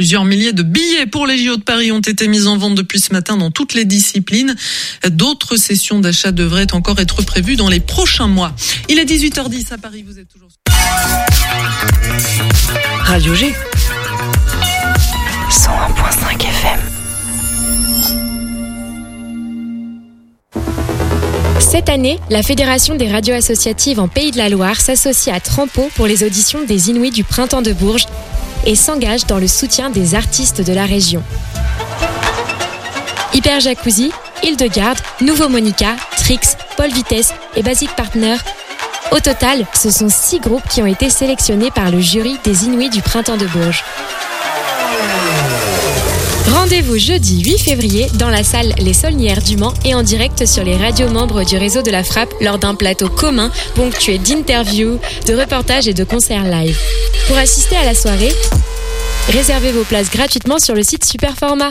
Plusieurs milliers de billets pour les JO de Paris ont été mis en vente depuis ce matin dans toutes les disciplines. D'autres sessions d'achat devraient encore être prévues dans les prochains mois. Il est 18h10 à Paris, vous êtes toujours... Radio G. 101.5 FM. Cette année, la Fédération des radios associatives en Pays de la Loire s'associe à Trampo pour les auditions des Inuits du Printemps de Bourges et s'engage dans le soutien des artistes de la région. Hyper Jacuzzi, Hildegarde, Nouveau Monica, Trix, Paul Vitesse et Basic Partner. Au total, ce sont six groupes qui ont été sélectionnés par le jury des Inuits du Printemps de Bourges. Rendez-vous jeudi 8 février dans la salle Les Solnières du Mans et en direct sur les radios membres du réseau de la Frappe lors d'un plateau commun ponctué d'interviews, de reportages et de concerts live. Pour assister à la soirée, réservez vos places gratuitement sur le site Superformat.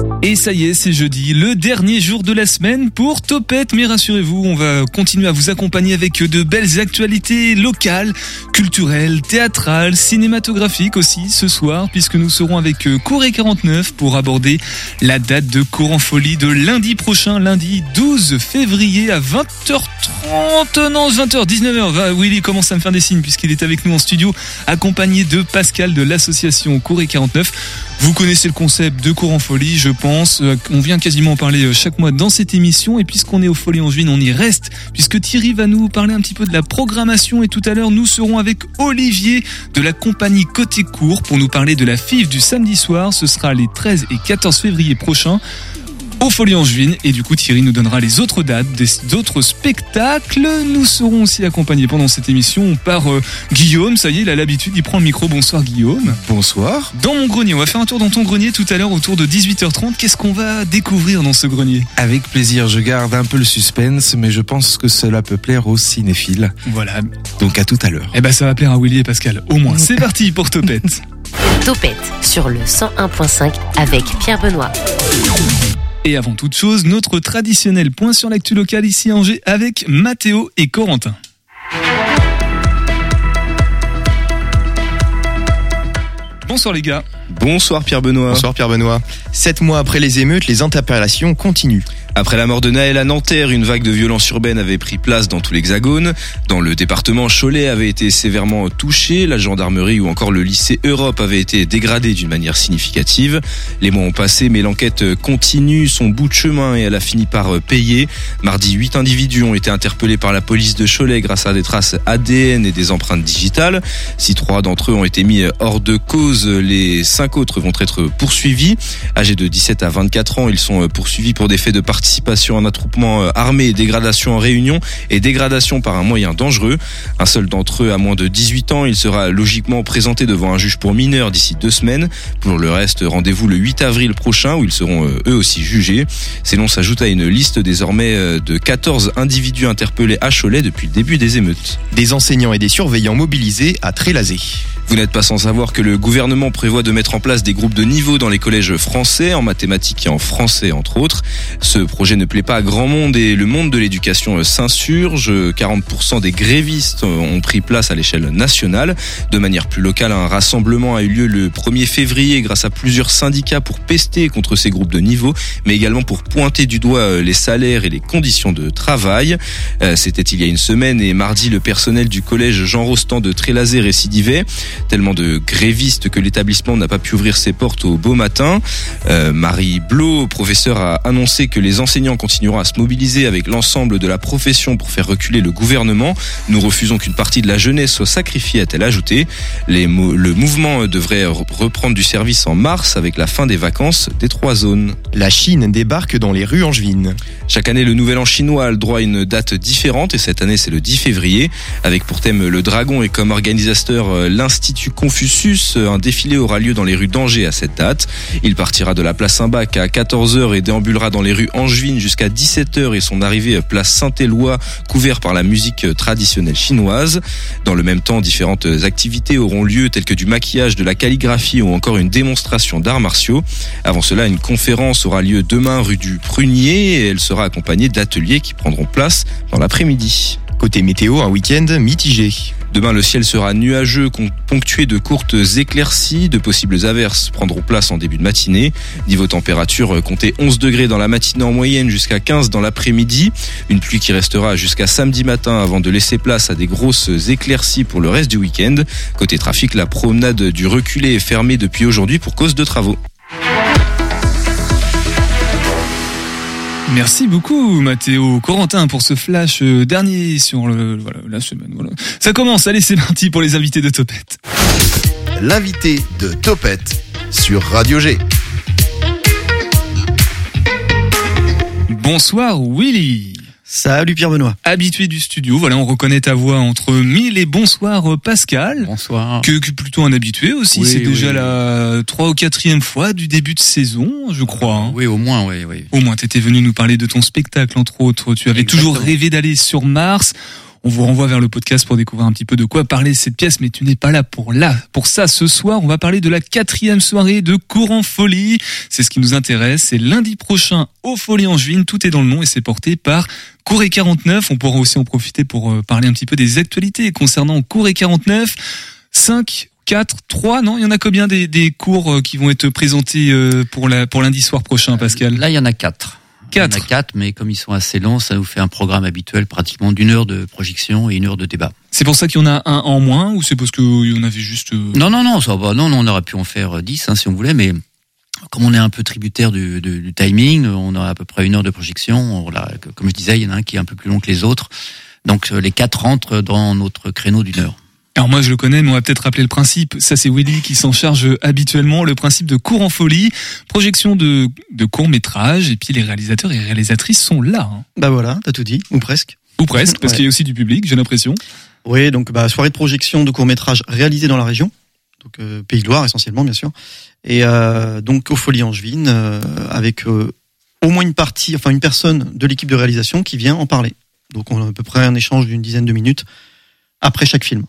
Et ça y est, c'est jeudi, le dernier jour de la semaine pour Topette. Mais rassurez-vous, on va continuer à vous accompagner avec de belles actualités locales, culturelles, théâtrales, cinématographiques aussi ce soir, puisque nous serons avec Corée 49 pour aborder la date de Courant Folie de lundi prochain, lundi 12 février à 20h30, non 20h, 19h. Willy commence à me faire des signes puisqu'il est avec nous en studio, accompagné de Pascal de l'association Corée 49. Vous connaissez le concept de Courant Folie, je pense. On vient quasiment en parler chaque mois dans cette émission. Et puisqu'on est au Folie en juin, on y reste. Puisque Thierry va nous parler un petit peu de la programmation. Et tout à l'heure, nous serons avec Olivier de la compagnie Côté Court pour nous parler de la FIF du samedi soir. Ce sera les 13 et 14 février prochains au Folie Angevine. Et du coup, Thierry nous donnera les autres dates des autres spectacles. Nous serons aussi accompagnés pendant cette émission par euh, Guillaume. Ça y est, il a l'habitude, il prend le micro. Bonsoir Guillaume. Bonsoir. Dans mon grenier, on va faire un tour dans ton grenier tout à l'heure autour de 18h30. Qu'est-ce qu'on va découvrir dans ce grenier? Avec plaisir, je garde un peu le suspense, mais je pense que cela peut plaire aux cinéphiles. Voilà. Donc à tout à l'heure. Eh ben ça va plaire à Willy et Pascal, au moins. C'est parti pour Topette. Topette sur le 101.5 avec Pierre Benoît. Et avant toute chose, notre traditionnel point sur l'actu locale ici à Angers avec Mathéo et Corentin. Bonsoir les gars. Bonsoir Pierre Benoît. Bonsoir Pierre Benoît. Sept mois après les émeutes, les interpellations continuent. Après la mort de Naël à Nanterre, une vague de violence urbaine avait pris place dans tout l'Hexagone. Dans le département, Cholet avait été sévèrement touché, la gendarmerie ou encore le lycée Europe avait été dégradé d'une manière significative. Les mois ont passé, mais l'enquête continue son bout de chemin et elle a fini par payer. Mardi, huit individus ont été interpellés par la police de Cholet grâce à des traces ADN et des empreintes digitales. Si trois d'entre eux ont été mis hors de cause, les cinq autres vont être poursuivis. Âgés de 17 à 24 ans, ils sont poursuivis pour des faits de participation un attroupement armé et dégradation en réunion et dégradation par un moyen dangereux. Un seul d'entre eux a moins de 18 ans. Il sera logiquement présenté devant un juge pour mineurs d'ici deux semaines. Pour le reste, rendez-vous le 8 avril prochain où ils seront eux aussi jugés. Ces noms s'ajoutent à une liste désormais de 14 individus interpellés à Cholet depuis le début des émeutes. Des enseignants et des surveillants mobilisés à Trélazé. Vous n'êtes pas sans savoir que le gouvernement prévoit de mettre en place des groupes de niveau dans les collèges français, en mathématiques et en français entre autres. Ce projet ne plaît pas à grand monde et le monde de l'éducation s'insurge. 40% des grévistes ont pris place à l'échelle nationale. De manière plus locale, un rassemblement a eu lieu le 1er février grâce à plusieurs syndicats pour pester contre ces groupes de niveau, mais également pour pointer du doigt les salaires et les conditions de travail. C'était il y a une semaine et mardi, le personnel du collège Jean Rostand de Trélazé récidivait tellement de grévistes que l'établissement n'a pas pu ouvrir ses portes au beau matin. Euh, Marie Blo, professeur, a annoncé que les enseignants continueront à se mobiliser avec l'ensemble de la profession pour faire reculer le gouvernement. Nous refusons qu'une partie de la jeunesse soit sacrifiée, a-t-elle ajouté. Les le mouvement devrait reprendre du service en mars avec la fin des vacances des trois zones. La Chine débarque dans les rues angevines. Chaque année, le Nouvel An chinois a le droit à une date différente et cette année, c'est le 10 février avec pour thème le dragon et comme organisateur l'institut Confucius. Un défilé aura lieu dans les rues d'Angers à cette date. Il partira de la place Saint-Bac à 14h et déambulera dans les rues Angevines jusqu'à 17h et son arrivée place Saint-Éloi couvert par la musique traditionnelle chinoise. Dans le même temps, différentes activités auront lieu telles que du maquillage, de la calligraphie ou encore une démonstration d'arts martiaux. Avant cela, une conférence aura lieu demain rue du Prunier et elle sera accompagnée d'ateliers qui prendront place dans l'après-midi. Côté météo, un week-end mitigé. Demain, le ciel sera nuageux, ponctué de courtes éclaircies. De possibles averses prendront place en début de matinée. Niveau température, comptez 11 degrés dans la matinée en moyenne jusqu'à 15 dans l'après-midi. Une pluie qui restera jusqu'à samedi matin avant de laisser place à des grosses éclaircies pour le reste du week-end. Côté trafic, la promenade du reculé est fermée depuis aujourd'hui pour cause de travaux. Merci beaucoup Mathéo Corentin pour ce flash euh, dernier sur le, voilà, la semaine. Voilà. Ça commence, allez c'est parti pour les invités de Topette. L'invité de Topette sur Radio G. Bonsoir Willy. Salut Pierre Benoît. Habitué du studio, voilà, on reconnaît ta voix entre mille et bonsoir Pascal. Bonsoir. Que, que plutôt un habitué aussi, Oui, c'est déjà oui. la trois ou quatrième fois du début de saison, je crois. hein. Oui, au moins, oui, oui. Au moins, t'étais venu nous parler de ton spectacle, entre autres. Tu avais Exactement. toujours rêvé d'aller sur Mars. On vous renvoie vers le podcast pour découvrir un petit peu de quoi parler cette pièce, mais tu n'es pas là pour là. Pour ça, ce soir, on va parler de la quatrième soirée de Courant Folie. C'est ce qui nous intéresse. C'est lundi prochain au Folie Angevine. Tout est dans le nom et c'est porté par Cour et 49. On pourra aussi en profiter pour euh, parler un petit peu des actualités concernant Cour et 49. 5, 4, 3, non Il y en a combien des, des cours euh, qui vont être présentés euh, pour, la, pour lundi soir prochain, Pascal? Là, il y en a quatre. Il y en a Quatre. mais comme ils sont assez longs, ça nous fait un programme habituel, pratiquement d'une heure de projection et une heure de débat. C'est pour ça qu'il y en a un en moins ou c'est parce qu'il y en avait juste... euh, Non, non, non, ça va. Non, non, on aurait pu en faire euh, 10 hein, si on voulait, mais comme on est un peu tributaire du, du- du timing, on a à peu près une heure de projection. Que- comme je disais, il y en a un qui est un peu plus long que les autres. Donc euh, les quatre rentrent dans notre créneau d'une heure. Alors moi je le connais, mais on va peut-être rappeler le principe. Ça c'est Willy qui s'en charge habituellement. Le principe de cours en folie, projection de, de courts métrages, et puis les réalisateurs et réalisatrices sont là. hein. Bah voilà, t'as tout dit, ou presque. Ou presque, parce Ouais. qu'il y a aussi du public, j'ai l'impression. Oui, donc bah, soirée de projection de courts-métrages réalisés dans la région, donc euh, Pays de Loire essentiellement bien sûr, et euh, donc au Folie Angevine, euh, avec euh, au moins une partie, enfin une personne de l'équipe de réalisation qui vient en parler. Donc on a à peu près un échange d'une dizaine de minutes après chaque film.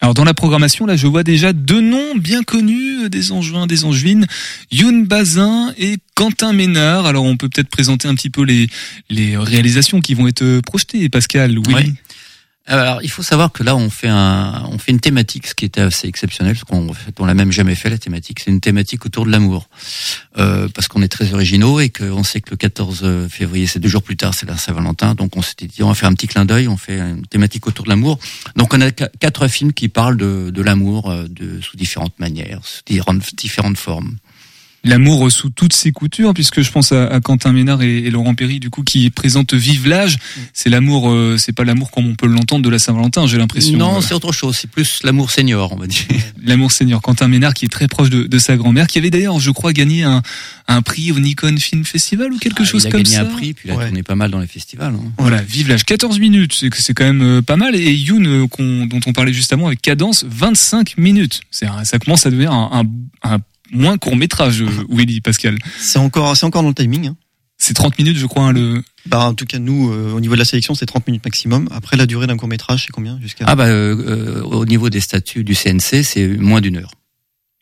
Alors dans la programmation, là, je vois déjà deux noms bien connus euh, des Angevins, des Angevines, Youn Bazin et Quentin Ménard. Alors on peut peut-être présenter un petit peu les, les réalisations qui vont être euh, projetées, Pascal. Ouais. Alors, il faut savoir que là, on fait un, on fait une thématique, ce qui était assez exceptionnel, parce qu'on on l'a même jamais fait la thématique. C'est une thématique autour de l'amour, euh, parce qu'on est très originaux et qu'on sait que le 14 février, c'est deux jours plus tard, c'est la Saint-Valentin. Donc, on s'était dit, on va faire un petit clin d'œil, on fait une thématique autour de l'amour. Donc, on a qu- quatre films qui parlent de, de l'amour, euh, de sous différentes manières, sous différentes formes. L'amour sous toutes ses coutures, puisque je pense à, à Quentin Ménard et, et Laurent Perry, du coup, qui présentent Vive l'âge. C'est l'amour, euh, c'est pas l'amour comme on peut l'entendre de la Saint-Valentin, j'ai l'impression. Non, c'est autre chose. C'est plus l'amour senior, on va dire. L'amour seigneur, Quentin Ménard, qui est très proche de, de sa grand-mère, qui avait d'ailleurs, je crois, gagné un, un prix au Nikon Film Festival ou quelque Ah, chose il a comme gagné ça. un prix, puis il a Ouais. tourné pas mal dans les festivals. hein. Voilà, vive l'âge. 14 minutes, c'est que c'est quand même euh, pas mal. Et Youn, euh, qu'on- dont on parlait juste avant, avec cadence 25 minutes. C'est un- ça commence à devenir un, un, un moins court métrage, Willy Pascal. C'est encore, c'est encore dans le timing. hein. C'est 30 minutes, je crois, hein, le. Bah en tout cas nous, euh, au niveau de la sélection, c'est 30 minutes maximum. Après la durée d'un court-métrage, c'est combien jusqu'à Ah bah euh, euh, au niveau des statuts du CNC, c'est moins d'une heure.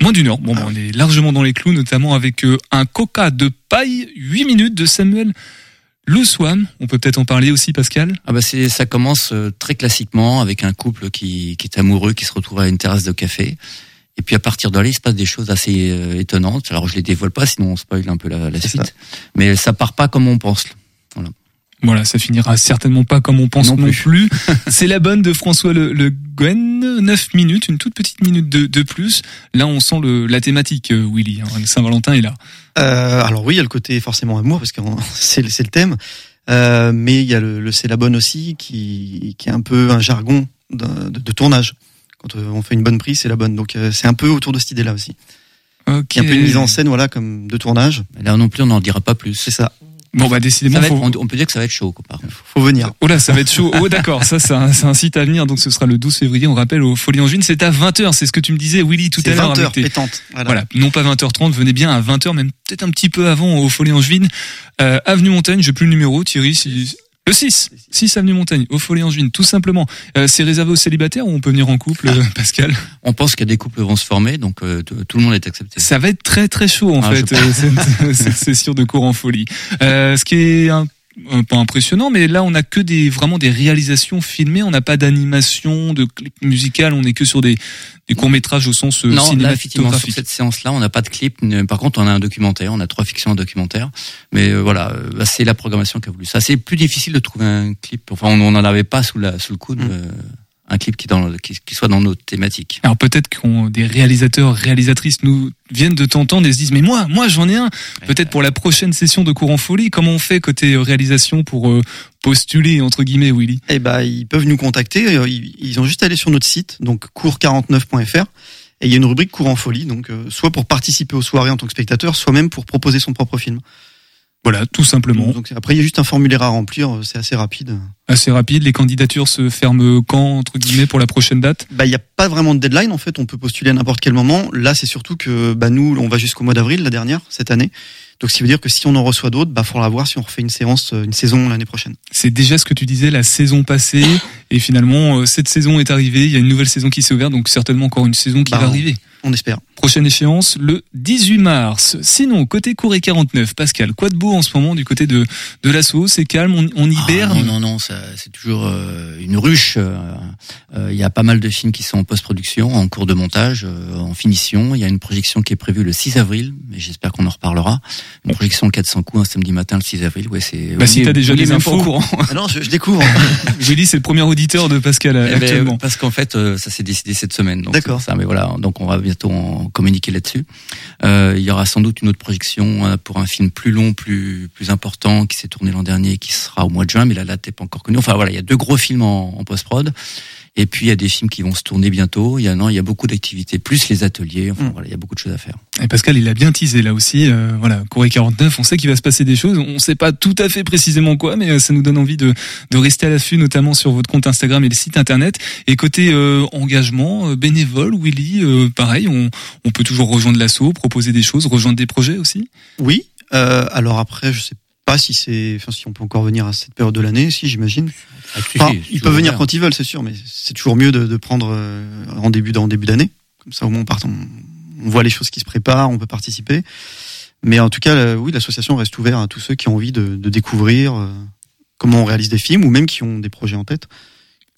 Moins d'une heure. Bon, bah, on est largement dans les clous, notamment avec euh, un coca de paille, 8 minutes de Samuel Le Swan. On peut peut-être en parler aussi, Pascal? Ah bah c'est ça commence euh, très classiquement avec un couple qui, qui est amoureux, qui se retrouve à une terrasse de café. Et puis à partir de là, il se passe des choses assez euh, étonnantes. Alors je les dévoile pas, sinon on spoil un peu la, la suite. Mais ça part pas comme on pense. Voilà, ça finira certainement pas comme on pense non, Non plus. C'est la bonne de François Le, le Guen, 9 minutes, une toute petite minute de, de plus. Là, on sent le, la thématique, euh, Willy. hein. Saint-Valentin est là. Euh, alors oui, il y a le côté forcément amour parce que c'est le- c'est le thème, Euh, mais il y a le, le c'est la bonne aussi qui, qui est un peu un jargon de, de- de tournage. Quand euh, on fait une bonne prise, c'est la bonne. Donc euh, c'est un peu autour de cette idée-là aussi. Ok. Il y a un peu une mise en scène, voilà, comme de tournage. Là non plus, on n'en dira pas plus. C'est ça. Bon bah décidément, être- faut- on, peut dire que ça va être chaud, quoi. Faut venir. Oh là, ça va être chaud. Oh d'accord, ça c'est un, site à venir, donc ce sera le 12 février, on rappelle, au Folie Angevine. C'est à 20h, c'est ce que tu me disais, Willy, tout à l'heure. 20 avec heures tes- pétante. Voilà. Voilà, non pas 20h30, venez bien à 20h, même peut-être un petit peu avant au Folie Angevine. Euh, Avenue Montagne, j'ai plus le numéro, Thierry, si... Le 6, 6 Avenue Montagne, au Folie Angevine, tout simplement. Euh, c'est réservé aux célibataires ou on peut venir en couple, euh, Pascal On pense qu'il y a des couples vont se former, donc euh, tout le monde est accepté. Ça va être très très chaud en Ah, fait, euh, cette, cette session de cours en folie. Euh, ce qui est un, un peu impressionnant, mais là on a que des vraiment des réalisations filmées, on n'a pas d'animation, de clip musical, on est que sur des, des courts métrages au sens euh, Non, là, effectivement, sur cinématographique. cette séance-là, on n'a pas de clip. Par contre, on a un documentaire. On a trois fictions, un documentaire. Mais euh, voilà, euh, bah, c'est la programmation qui a voulu ça. C'est plus difficile de trouver un clip. Enfin, on n'en avait pas sous, la, sous le coude. euh, un clip qui, est dans, le- qui, qui soit dans notre thématique. Alors peut-être qu'on des réalisateurs, réalisatrices nous viennent de t'entendre et se disent mais moi, moi j'en ai un. Peut-être pour la prochaine session de cours en folie, comment on fait côté euh, réalisation pour euh, postuler entre guillemets, Willy? Eh ben, ils peuvent nous contacter. euh, Ils, ils ont juste à aller sur notre site, donc cours49.fr. Et il y a une rubrique cours en folie, donc euh, soit pour participer aux soirées en tant que spectateur, soit même pour proposer son propre film. Voilà, tout simplement. Donc après, il y a juste un formulaire à remplir, euh, c'est assez rapide. Assez rapide, les candidatures se ferment quand entre guillemets pour la prochaine date? Bah, il n'y a pas vraiment de deadline en fait. On peut postuler à n'importe quel moment. Là, c'est surtout que bah, nous, on va jusqu'au mois d'avril la dernière cette année. Donc, ce qui veut dire que si on en reçoit d'autres, bah, faudra voir si on refait une séance, euh, une saison l'année prochaine. C'est déjà ce que tu disais la saison passée et finalement euh, cette saison est arrivée, il y a une nouvelle saison qui s'est ouverte donc certainement encore une saison qui Bah, va arriver. On espère. Prochaine échéance le 18 mars. Sinon côté cours et 49, Pascal, quoi de beau en ce moment du côté de de l'assaut? C'est calme, on, on Ah, hiberne. non, non, non, ça, c'est toujours euh, une ruche. euh, euh, Il y a pas mal de films qui sont en post-production, en cours de montage, euh, en finition. Il y a une projection qui est prévue le 6 avril, mais j'espère qu'on en reparlera. Une projection 400 coups un samedi matin le 6 avril. Ouais, c'est. Bah si t'as déjà des infos. au courant. Ah non, je, je découvre. Willy c'est le premier auditeur de Pascal euh, Eh ben, parce qu'en fait, euh, ça s'est décidé cette semaine. D'accord. Ça, mais voilà, donc on va bientôt en communiquer là-dessus. Euh, il y aura sans doute une autre projection euh, pour un film plus long, plus plus important, qui s'est tourné l'an dernier, qui sera au mois de juin, mais la date n'est pas encore connue. Enfin voilà, il y a deux gros films en, en post-prod. Et puis il y a des films qui vont se tourner bientôt. Il y a non, il y a beaucoup d'activités, plus les ateliers. Enfin Mm. voilà, il y a beaucoup de choses à faire. Et Pascal, il a bien teasé là aussi. Euh, voilà, Corée 49, on sait qu'il va se passer des choses. On sait pas tout à fait précisément quoi, mais euh, ça nous donne envie de, de rester à l'affût, notamment sur votre compte Instagram et le site internet. Et côté euh, engagement euh, bénévole, Willy, euh, pareil, on, on peut toujours rejoindre l'assaut, proposer des choses, rejoindre des projets aussi? Oui. Euh, alors après, je sais pas si c'est, enfin, si on peut encore venir à cette période de l'année, si j'imagine. Ah, Enfin, si, ils peuvent venir quand ils veulent, c'est sûr, mais c'est toujours mieux de, de prendre euh, en début en début d'année. Comme ça, au moins, on, part, on, on voit les choses qui se préparent, on peut participer. Mais en tout cas, euh, oui, l'association reste ouverte à tous ceux qui ont envie de, de découvrir euh, comment on réalise des films, ou même qui ont des projets en tête,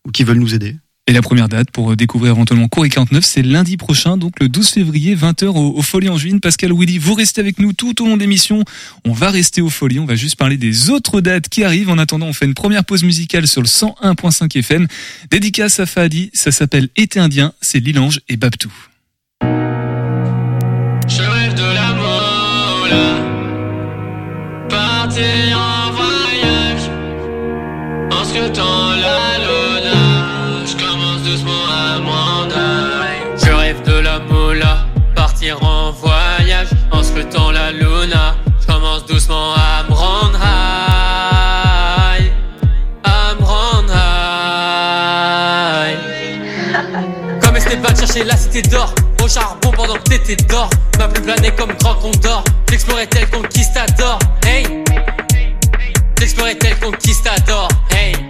ou qui veulent nous aider. Et la première date pour euh, découvrir éventuellement Corée 49, c'est lundi prochain, donc le 12 février, 20h au, Folie en Juin. Pascal Willy, vous restez avec nous tout au long de l'émission. On va rester au Folie, on va juste parler des autres dates qui arrivent. En attendant, on fait une première pause musicale sur le 101.5 FM. Dédicace à Fadi, ça s'appelle Été Indien, c'est Lilange et Babtou. Je rêve de là Partir en voyage En scrutant la d'or. Au charbon pendant que t'étais d'or M'a plus plané comme grand condor. J'explorais tel conquistador. Hey! J'explorais tel conquistador. Hey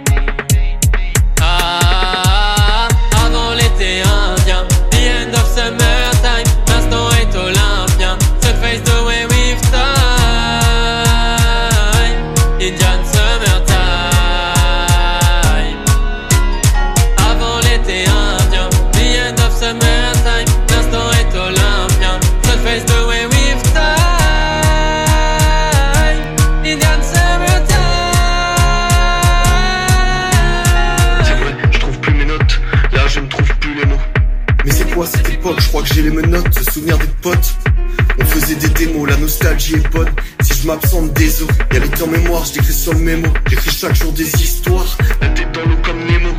sur. J'écris chaque jour des histoires, la tête dans l'eau comme Nemo.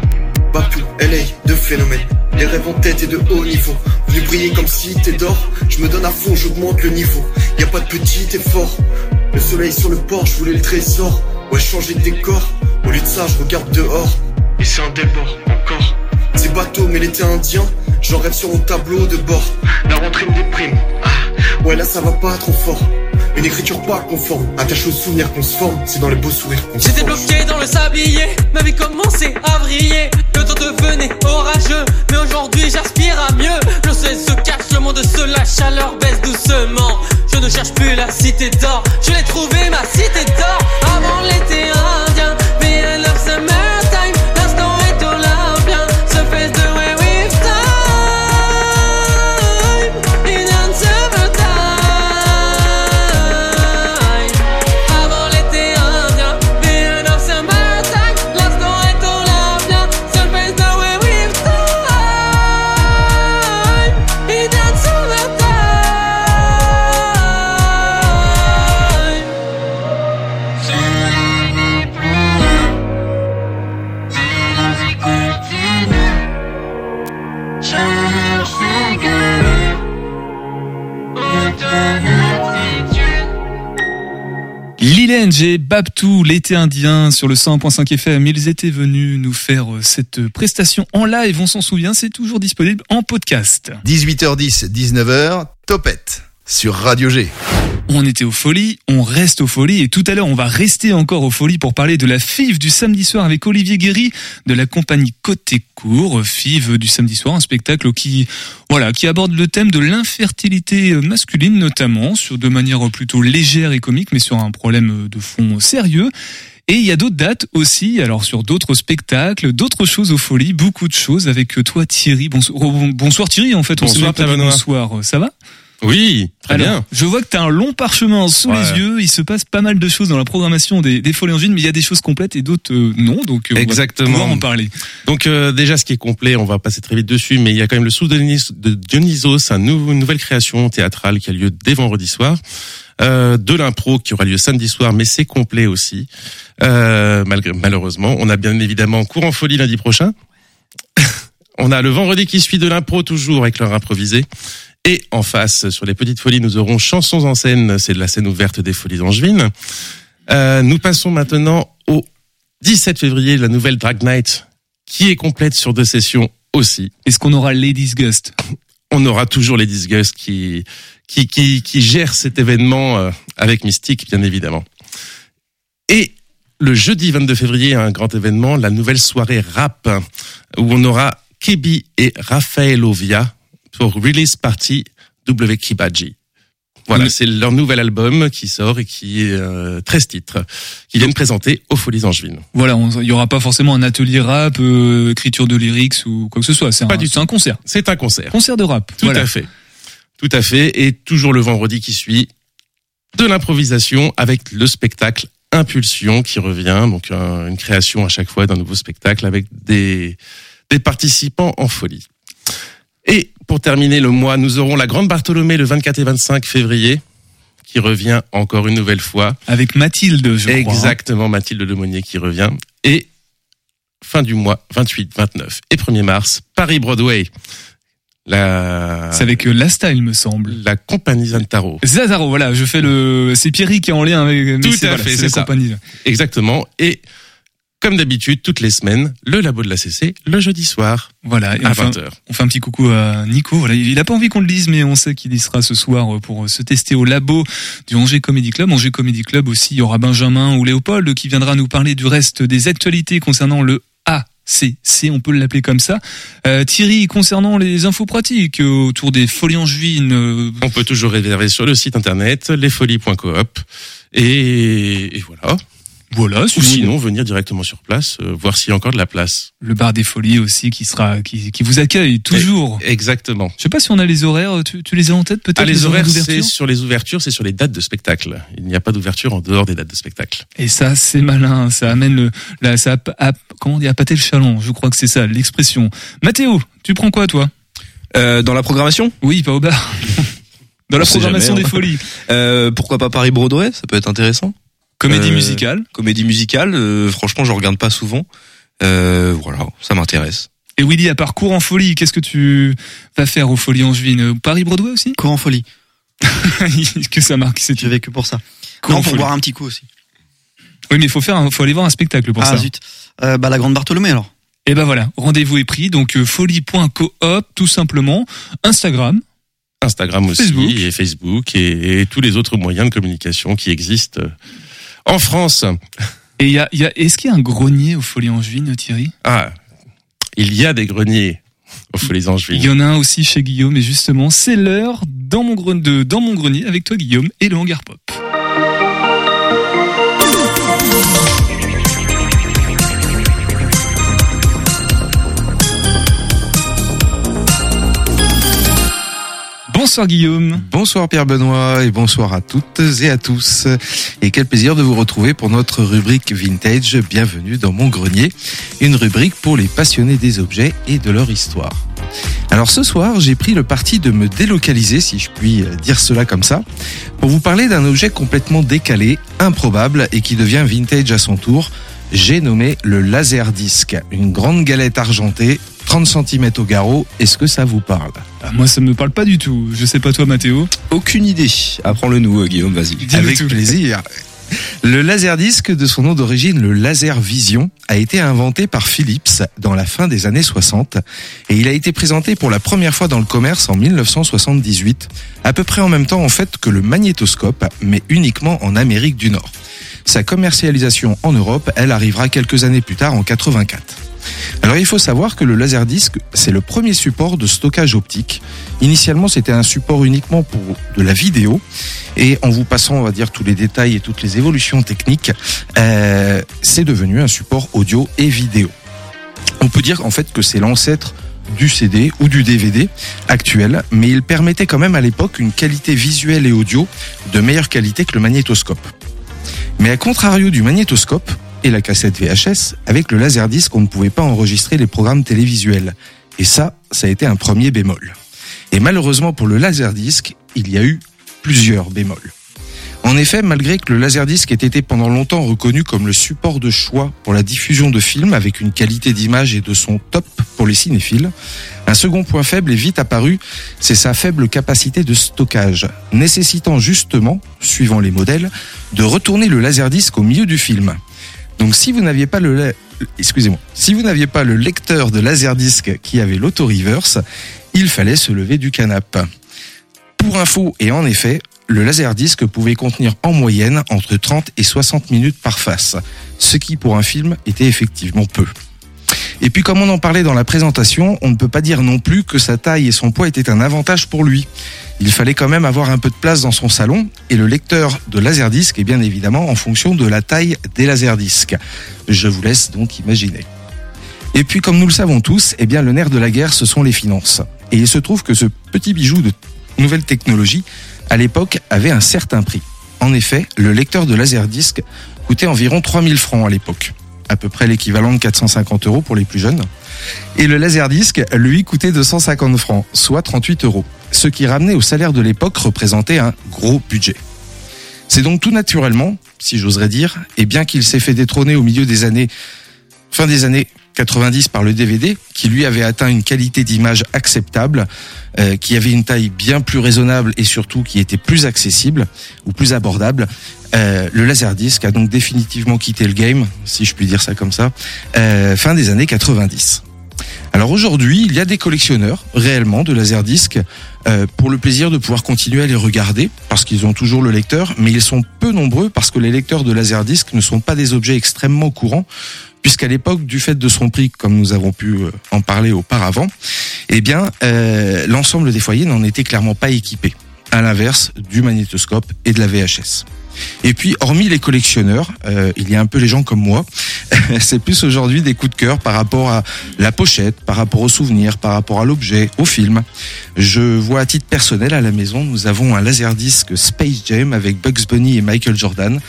Bapou, LA, deux phénomènes. des rêves en tête et de haut niveau. Venu briller comme si t'es d'or, je me donne à fond, j'augmente le niveau. Y a pas de petit effort. Le soleil sur le port, je voulais le trésor. Ouais, changer de décor. Au lieu de ça, je regarde dehors. Et c'est un débord, encore. C'est bateau, mais l'été indien, j'en rêve sur mon tableau de bord. La rentrée me déprime. Ah, ouais, là ça va pas trop fort. Une écriture pas conforme, attache aux souvenirs qu'on se forme, c'est dans les beaux sourires qu'on J'étais bloqué dans le sablier, ma vie commençait à vriller. Le temps devenait orageux, mais aujourd'hui j'aspire à mieux. Le soleil se cache, le monde se lâche, chaleur baisse doucement. Je ne cherche plus la cité d'or, je l'ai trouvé ma cité d'or. Avant l'été indien, Et Babtou, l'été indien, sur le 100.5 FM, ils étaient venus nous faire euh, cette prestation en live, on s'en souvient, c'est toujours disponible en podcast. 18h10, 19h, Topette sur Radio G. On était aux folies, on reste aux folies et tout à l'heure on va rester encore aux folies pour parler de la FIV du samedi soir avec Olivier Guéry de la compagnie Côté Court, FIV du samedi soir, un spectacle qui voilà, qui aborde le thème de l'infertilité masculine notamment sur de manière plutôt légère et comique mais sur un problème de fond sérieux. Et il y a d'autres dates aussi, alors sur d'autres spectacles, d'autres choses aux folies, beaucoup de choses avec toi Thierry. Bonsoir, bonsoir Thierry en fait, on se Bonsoir, Benoît. bonsoir, ça va? Oui, très alors, bien. Je vois que tu as un long parchemin sous Ouais. les yeux. Il se passe pas mal de choses dans la programmation des, des Folies Angines, mais il y a des choses complètes et d'autres euh, non. Donc, euh, on va Exactement. pouvoir en parler. Donc euh, déjà, ce qui est complet, on va passer très vite dessus, mais il y a quand même le sous de Dionys- de Dionysos, un nou- une nouvelle création théâtrale qui a lieu dès vendredi soir. Euh, de l'impro qui aura lieu samedi soir, mais c'est complet aussi. Euh, malgré, malheureusement, on a bien évidemment cours en folie lundi prochain. On a le vendredi qui suit de l'impro toujours avec leur improvisé. Et en face, sur les petites folies, nous aurons chansons en scène. C'est de la scène ouverte des folies d'Angevine. Euh, nous passons maintenant au 17 février, la nouvelle Drag Night, qui est complète sur deux sessions aussi. Est-ce qu'on aura Ladies Gust On aura toujours les Disgust qui, qui, qui, qui gèrent cet événement euh, avec Mystique, bien évidemment. Et le jeudi 22 février, un grand événement, la nouvelle soirée rap, où on aura Kebi et Raphaël Ovia pour Release Party W Kibaji. Voilà, c'est leur nouvel album qui sort et qui est euh, 13 titres, qui viennent présenter aux Folies Angevines. Voilà, il y aura pas forcément un atelier rap, euh, écriture de lyrics ou quoi que ce soit. C'est un, Pas du c'est un concert. C'est un concert. Concert de rap. Tout voilà. à fait. Tout à fait. Et toujours le vendredi qui suit, de l'improvisation avec le spectacle Impulsion qui revient. Donc un- une création à chaque fois d'un nouveau spectacle avec des, des participants en folie. Et pour terminer le mois, nous aurons la Grande Bartholomée le 24 et 25 février qui revient encore une nouvelle fois. Avec Mathilde, je crois. hein. Exactement, Mathilde Lemonnier qui revient. Et fin du mois, 28, 29 et 1er mars, Paris Broadway. La... C'est avec euh, Lasta, il me semble. La compagnie Zantaro. Zazaro, voilà, je fais le. C'est Pierry qui est en lien avec. Tout à voilà, fait, c'est c'est la ça. compagnie. Exactement. Et comme d'habitude, toutes les semaines, le labo de la CC, le jeudi soir, Voilà, et à enfin, 20h. on fait un petit coucou à Nico. Voilà, il a pas envie qu'on le dise, mais on sait qu'il y sera ce soir euh, pour se tester au labo du Angers Comedy Club. Angers Comedy Club aussi, il y aura Benjamin ou Léopold qui viendra nous parler du reste des actualités concernant le ACC, on peut l'appeler comme ça. Euh, Thierry, concernant les infos pratiques euh, autour des folies angevines, euh, On peut toujours réserver sur le site internet lesfolies.coop. Et, et voilà. Voilà, Ou sinon- venir directement sur place, euh, voir s'il y a encore de la place. le bar des folies aussi qui sera qui, qui vous accueille toujours. Exactement. Je sais pas si on a les horaires, tu, tu les as en tête peut-être Ah, les horaires, c'est sur les ouvertures, c'est sur les dates de spectacle. Il n'y a pas d'ouverture en dehors des dates de spectacle. Et ça, c'est malin. Ça amène le, là, ça, a- a- comment on dit, à pâter le chaland. Je crois que c'est ça, l'expression. Mathéo, tu prends quoi, toi? Euh, dans la programmation? Oui, pas au bar. Dans la On programmation jamais, des hein. folies. Euh, pourquoi pas Paris Broadway Ça peut être intéressant. Comédie Euh, musicale. Comédie musicale. euh, franchement, je regarde pas souvent. Euh, voilà, ça m'intéresse. Et Willy, à part cours en folie, qu'est-ce que tu vas faire aux Folies Angevines Paris Broadway aussi? Cours en folie. que ça marque, c'est J'ai vécu pour ça. Cours en non, pour boire un petit coup aussi. Oui, mais il faut faire, un- faut aller voir un spectacle pour ah ça. zut. Euh, bah la Grande Bartholomé alors. Et ben voilà, rendez-vous est pris. Donc euh, folie.coop, tout simplement. Instagram. Instagram aussi Facebook. et Facebook et, et tous les autres moyens de communication qui existent euh, en France. Et il y a, il y a, est-ce qu'il y a un grenier aux Folies Angevines, Thierry? Ah, il y a des greniers aux Folies Il Angevines. y en a un aussi chez Guillaume, et justement, c'est l'heure dans mon grenier, de, dans mon grenier avec toi, Guillaume, et le hangar pop. Bonsoir Guillaume. Bonsoir Pierre Benoît et bonsoir à toutes et à tous. Et quel plaisir de vous retrouver pour notre rubrique vintage. Bienvenue dans mon grenier, une rubrique pour les passionnés des objets et de leur histoire. Alors ce soir, j'ai pris le parti de me délocaliser, si je puis dire cela comme ça, pour vous parler d'un objet complètement décalé, improbable et qui devient vintage à son tour. J'ai nommé le Laserdisc, une grande galette argentée, 30 cm au garrot. Est-ce que ça vous parle? Ah, moi, ça me parle pas du tout. Je sais pas toi, Mathéo. Aucune idée. Apprends-le nous, euh, Guillaume, vas-y. Avec tout. plaisir. Le laserdisc, de son nom d'origine, le Laser Vision, a été inventé par Philips dans la fin des années 60 et il a été présenté pour la première fois dans le commerce en 1978, à peu près en même temps en fait que le magnétoscope, mais uniquement en Amérique du Nord. Sa commercialisation en Europe, elle arrivera quelques années plus tard en 84. Alors il faut savoir que le laserdisc, c'est le premier support de stockage optique. Initialement, c'était un support uniquement pour de la vidéo. Et en vous passant, on va dire, tous les détails et toutes les évolutions techniques, euh, c'est devenu un support audio et vidéo. On peut dire en fait que c'est l'ancêtre du CD ou du DVD actuel, mais il permettait quand même à l'époque une qualité visuelle et audio de meilleure qualité que le magnétoscope. Mais à contrario du magnétoscope et la cassette VHS, avec le laserdisc, on ne pouvait pas enregistrer les programmes télévisuels. Et ça, ça a été un premier bémol. Et malheureusement pour le laserdisc, il y a eu plusieurs bémols. En effet, malgré que le laserdisc ait été pendant longtemps reconnu comme le support de choix pour la diffusion de films avec une qualité d'image et de son top pour les cinéphiles, un second point faible est vite apparu, c'est sa faible capacité de stockage, nécessitant justement, suivant les modèles, de retourner le laserdisc au milieu du film. Donc si vous n'aviez pas le excusez-moi, si vous n'aviez pas le lecteur de laserdisc qui avait l'auto-reverse, il fallait se lever du canapé. Pour info et en effet, le laserdisc pouvait contenir en moyenne entre 30 et 60 minutes par face, ce qui pour un film était effectivement peu. Et puis comme on en parlait dans la présentation, on ne peut pas dire non plus que sa taille et son poids étaient un avantage pour lui. Il fallait quand même avoir un peu de place dans son salon et le lecteur de laserdisc est bien évidemment en fonction de la taille des laserdiscs. Je vous laisse donc imaginer. Et puis comme nous le savons tous, eh bien le nerf de la guerre ce sont les finances. Et il se trouve que ce petit bijou de nouvelle technologie à l'époque avait un certain prix. En effet, le lecteur de laserdisc coûtait environ 3000 francs à l'époque, à peu près l'équivalent de 450 euros pour les plus jeunes. Et le laserdisc, lui, coûtait 250 francs, soit 38 euros. Ce qui ramenait au salaire de l'époque représentait un gros budget. C'est donc tout naturellement, si j'oserais dire, et bien qu'il s'est fait détrôner au milieu des années, fin des années 90 par le DVD, qui lui avait atteint une qualité d'image acceptable, euh, qui avait une taille bien plus raisonnable et surtout qui était plus accessible ou plus abordable. Euh, le Laserdisc a donc définitivement quitté le game, si je puis dire ça comme ça, euh, fin des années 90. Alors aujourd'hui, il y a des collectionneurs réellement de Laserdisc euh, pour le plaisir de pouvoir continuer à les regarder parce qu'ils ont toujours le lecteur, mais ils sont peu nombreux parce que les lecteurs de Laserdisc ne sont pas des objets extrêmement courants puisqu'à l'époque, du fait de son prix, comme nous avons pu euh, en parler auparavant, eh bien, euh, l'ensemble des foyers n'en était clairement pas équipé, à l'inverse du magnétoscope et de la VHS. Et puis, hormis les collectionneurs, euh, il y a un peu les gens comme moi. C'est plus aujourd'hui des coups de cœur par rapport à la pochette, par rapport aux souvenirs, par rapport à l'objet, au film. Je vois à titre personnel à la maison, nous avons un laserdisc Space Jam avec Bugs Bunny et Michael Jordan.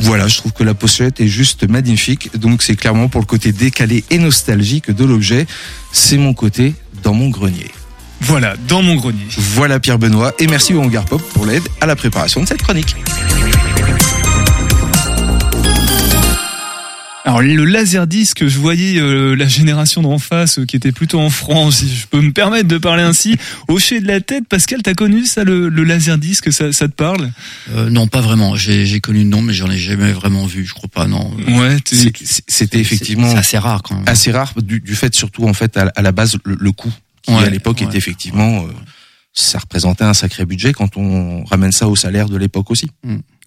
Voilà, je trouve que la pochette est juste magnifique. Donc c'est clairement pour le côté décalé et nostalgique de l'objet. C'est mon côté dans mon grenier. Voilà, dans mon grenier. Voilà Pierre Benoît et merci au Hangar Pop pour l'aide à la préparation de cette chronique. Alors le laserdisc, je voyais euh, la génération d'en face euh, qui était plutôt en France, si je peux me permettre de parler ainsi, hocher de la tête. Pascal, t'as connu ça, le, le laserdisc, ça, ça te parle? Euh, non, pas vraiment. J'ai j'ai connu le nom, mais j'en ai jamais vraiment vu. Je crois pas. Non. Ouais, C'était effectivement c'est assez rare quand même. assez rare du, du fait surtout en fait à, à la base le, le coût qui Ouais, à l'époque ouais. était effectivement euh, ça représentait un sacré budget quand on ramène ça au salaire de l'époque aussi.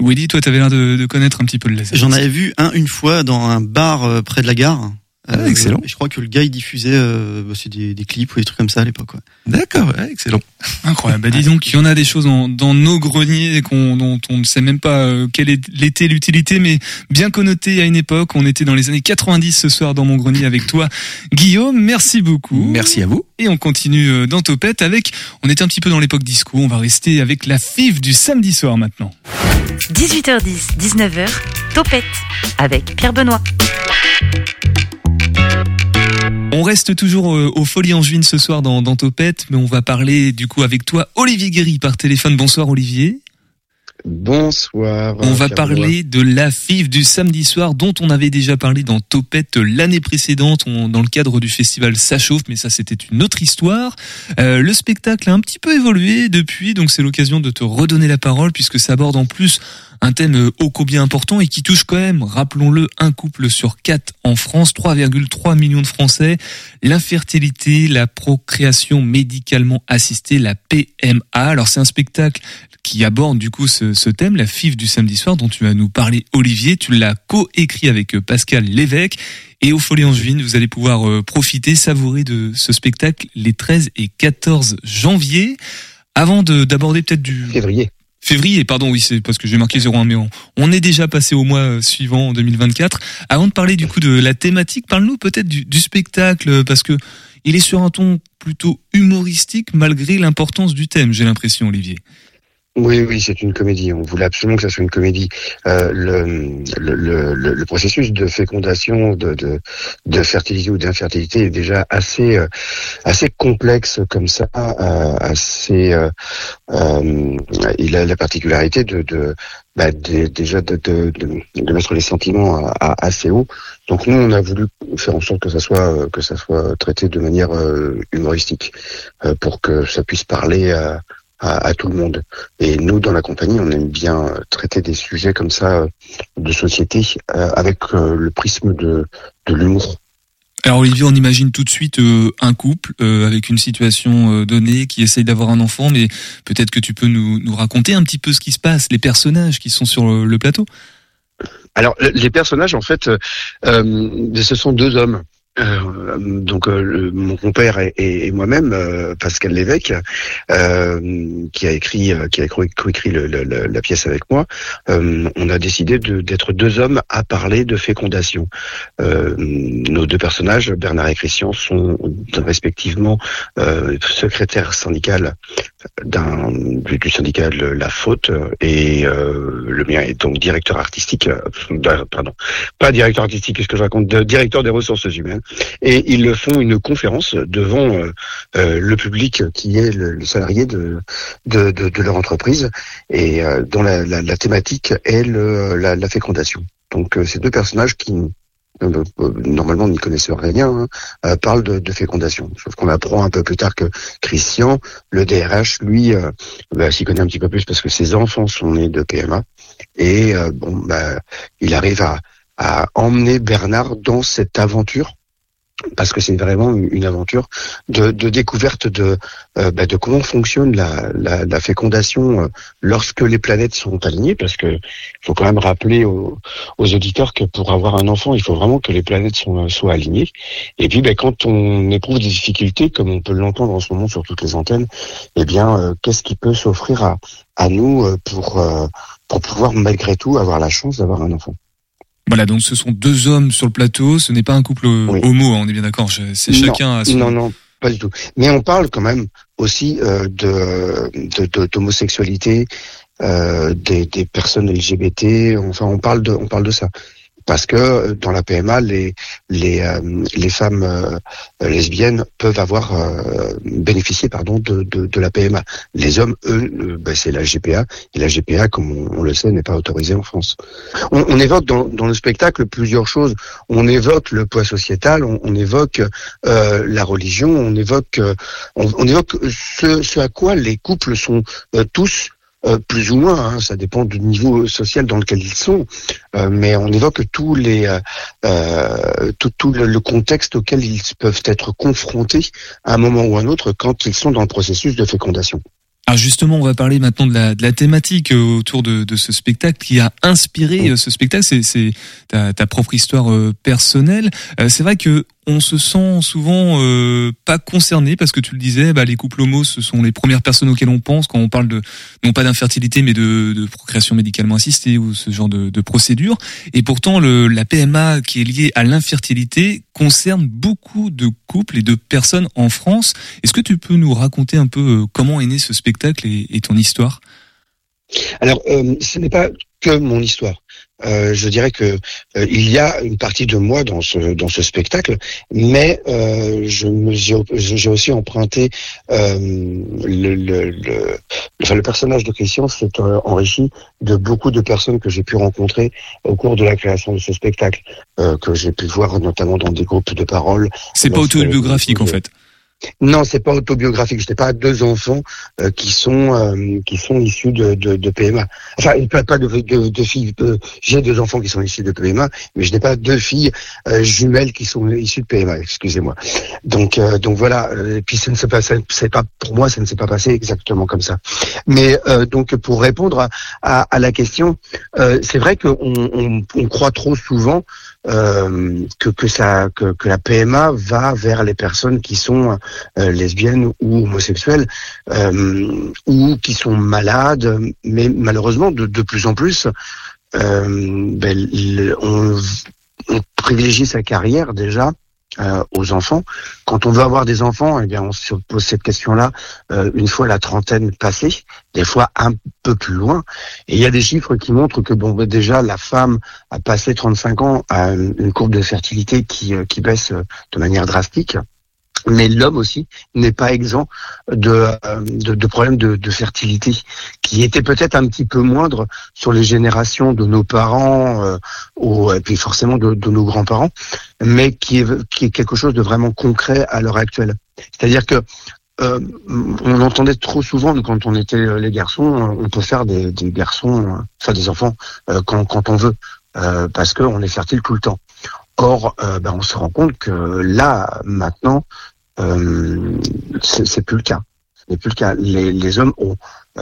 Willy, toi, t'avais l'air de, de connaître un petit peu le laserdisc. J'en avais vu un une fois dans un bar euh, près de la gare. Ah, excellent. et je crois que le gars il diffusait euh, bah, c'est des, des clips ou des trucs comme ça à l'époque. Ouais. D'accord, ouais, excellent. Incroyable. Bah, dis donc, il y en a des choses dans, dans nos greniers qu'on, dont on ne sait même pas euh, quelle est l'était l'utilité, mais bien connoté à une époque. On était dans les années 90 ce soir dans mon grenier avec toi, Guillaume. Merci beaucoup. Merci à vous. Et on continue euh, dans Topette avec, on était un petit peu dans l'époque disco. On va rester avec la FIF du samedi soir maintenant. 18h10, 19h, Topette avec Pierre Benoît. On reste toujours euh, aux Folies Angevines ce soir dans, dans Topette, mais on va parler du coup avec toi, Olivier Guéry, par téléphone. Bonsoir Olivier. Bonsoir. On va parler de la FIF du samedi soir dont on avait déjà parlé dans Topette l'année précédente on- dans le cadre du festival Ça chauffe, mais ça c'était une autre histoire. Euh, le spectacle a un petit peu évolué depuis, donc c'est l'occasion de te redonner la parole puisque ça aborde en plus un thème euh, ô combien important et qui touche quand même, rappelons-le, un couple sur quatre en France, 3,3 millions de Français, l'infertilité, la procréation médicalement assistée, la PMA. Alors c'est un spectacle qui aborde du coup ce, thème, la FIF du samedi soir dont tu vas nous parler Olivier. Tu l'as co-écrit avec euh, Pascal Lévesque. Et au Folie Angevine, vous allez pouvoir euh, profiter, savourer de ce spectacle les 13 et 14 janvier. Avant de- d'aborder peut-être du... Février. Février, pardon, oui, c'est parce que j'ai marqué 01, mais on, on est déjà passé au mois suivant, en 2024. Avant de parler du coup de la thématique, parle-nous peut-être du, spectacle, parce que il est sur un ton plutôt humoristique malgré l'importance du thème, j'ai l'impression, Olivier. Oui, oui, c'est une comédie. On voulait absolument que ça soit une comédie. Euh, le, le, le, le- processus de fécondation, de, de, de fertilité ou d'infertilité est déjà assez, euh, assez complexe comme ça, euh, assez. euh, euh, il a la particularité de, de bah, déjà de, de, mettre les sentiments à, à- assez haut. Donc nous, on a voulu faire en sorte que ça soit que ça soit traité de manière euh, humoristique pour que ça puisse parler à, à tout le monde. Et nous, dans la compagnie, on aime bien euh, traiter des sujets comme ça euh, de société euh, avec le prisme de, de l'humour. Alors Olivier, on imagine tout de suite euh, un couple euh, avec une situation euh, donnée qui essaye d'avoir un enfant, mais peut-être que tu peux nous, nous raconter un petit peu ce qui se passe, les personnages qui sont sur le plateau. Alors, le- les personnages, en fait, ce sont deux hommes. Euh, donc euh, le- mon compère et, et- et moi-même, euh, Pascal Lévesque, euh, qui a écrit, euh, qui a co- coécrit la pièce avec moi, on a décidé de- d'être deux hommes à parler de fécondation. Nos deux personnages, Bernard et Christian, sont respectivement secrétaires syndical d'un du, du syndicat La Faute et le mien est donc directeur artistique, pardon, pas directeur artistique, qu'est-ce que je raconte, directeur des ressources humaines et ils font une conférence devant euh, euh, le public qui est le, le salarié de, de, de, de leur entreprise et euh, dont la, la, la thématique est le, la, la fécondation. Donc ces deux personnages qui normalement n'y connaissent rien, hein, parlent de, de fécondation. Sauf qu'on apprend un peu plus tard que Christian, le DRH, lui, euh, bah, s'y connaît un petit peu plus parce que ses enfants sont nés de PMA et euh, bon, bah, il arrive à, à emmener Bernard dans cette aventure parce que c'est vraiment une aventure de, de découverte de, euh, bah, de comment fonctionne la, la, la fécondation euh, lorsque les planètes sont alignées, parce que faut quand même rappeler aux, aux auditeurs que pour avoir un enfant, il faut vraiment que les planètes soient, soient alignées. Et puis, bah, quand on éprouve des difficultés, comme on peut l'entendre en ce moment sur toutes les antennes, eh bien, euh, qu'est-ce qui peut s'offrir à, à nous euh, pour, euh, pour pouvoir malgré tout avoir la chance d'avoir un enfant? Voilà, donc ce sont deux hommes sur le plateau, ce n'est pas un couple homo, hein, on est bien d'accord, c'est chacun à son... Non, non, pas du tout. Mais on parle quand même aussi euh, de de- de- d'homosexualité, euh, des, des personnes LGBT. Enfin, on parle de on parle de ça. Parce que euh, dans la PMA, les les euh, les femmes euh, lesbiennes peuvent avoir euh, bénéficié pardon de, de, de la PMA. Les hommes, eux, euh, ben, c'est la GPA et la GPA, comme on, le sait, n'est pas autorisée en France. On, on évoque dans, dans le spectacle plusieurs choses. On évoque le poids sociétal, on, on évoque euh, la religion, on évoque on, évoque ce, ce à quoi les couples sont tous euh, plus ou moins, hein, ça dépend du niveau social dans lequel ils sont, euh, mais on évoque tous les, euh, euh, tout, le, contexte auquel ils peuvent être confrontés à un moment ou à un autre quand ils sont dans le processus de fécondation. Alors justement, on va parler maintenant de la, thématique autour de, ce spectacle qui a inspiré ce spectacle. C'est, ta, ta propre histoire personnelle. C'est vrai que on se sent souvent euh, pas concerné parce que tu le disais, bah, les couples homos ce sont les premières personnes auxquelles on pense quand on parle de non pas d'infertilité mais de, procréation médicalement assistée ou ce genre de, de procédure. Et pourtant, la PMA qui est liée à l'infertilité concerne beaucoup de couples et de personnes en France. Est-ce que tu peux nous raconter un peu euh, comment est né ce spectacle et, et ton histoire? Alors, euh, ce n'est pas que mon histoire. Euh, je dirais que euh, il y a une partie de moi dans ce dans ce spectacle, mais euh, je me j'ai aussi emprunté euh, le, le, le, enfin, le personnage de Christian s'est euh, enrichi de beaucoup de personnes que j'ai pu rencontrer au cours de la création de ce spectacle, euh, que j'ai pu voir notamment dans des groupes de parole. C'est pas autobiographique en fait. Non, c'est pas autobiographique. Je n'ai pas deux enfants euh, qui sont euh, qui sont issus de, de, de PMA. Enfin, pas, pas de, de, de filles. euh, J'ai deux enfants qui sont issus de PMA, mais je n'ai pas deux filles euh, jumelles qui sont issues de PMA. Excusez-moi. Donc donc, donc voilà. euh, Et puis ça ne s'est pas, c'est pas pour moi, ça ne s'est pas passé exactement comme ça. Mais euh, donc pour répondre à, à, à la question, euh, c'est vrai qu'on on, on croit trop souvent euh, que que ça que, que la PMA va vers les personnes qui sont euh, lesbiennes ou homosexuelles euh, ou qui sont malades, mais malheureusement de, plus en plus, euh, ben, on, on privilégie sa carrière déjà euh, aux enfants. Quand on veut avoir des enfants, eh bien, on se pose cette question-là une fois la trentaine passée, des fois un peu plus loin. Et il y a des chiffres qui montrent que bon, ben, déjà la femme a passé 35 ans à une courbe de fertilité qui, baisse de manière drastique. Mais l'homme aussi n'est pas exempt de, euh, de, de problèmes de, de fertilité, qui étaient peut-être un petit peu moindres sur les générations de nos parents, euh, ou, et puis forcément de, de nos grands-parents, mais qui est, qui est quelque chose de vraiment concret à l'heure actuelle. C'est-à-dire que euh, on entendait trop souvent quand on était euh, les garçons, euh, on peut faire des, des garçons, enfin des enfants euh, quand, quand on veut, euh, parce qu'on est fertile tout le temps. Or, ben, on se rend compte que là, maintenant, euh, c'est plus le cas. Ce n'est plus le cas. Les, les hommes ont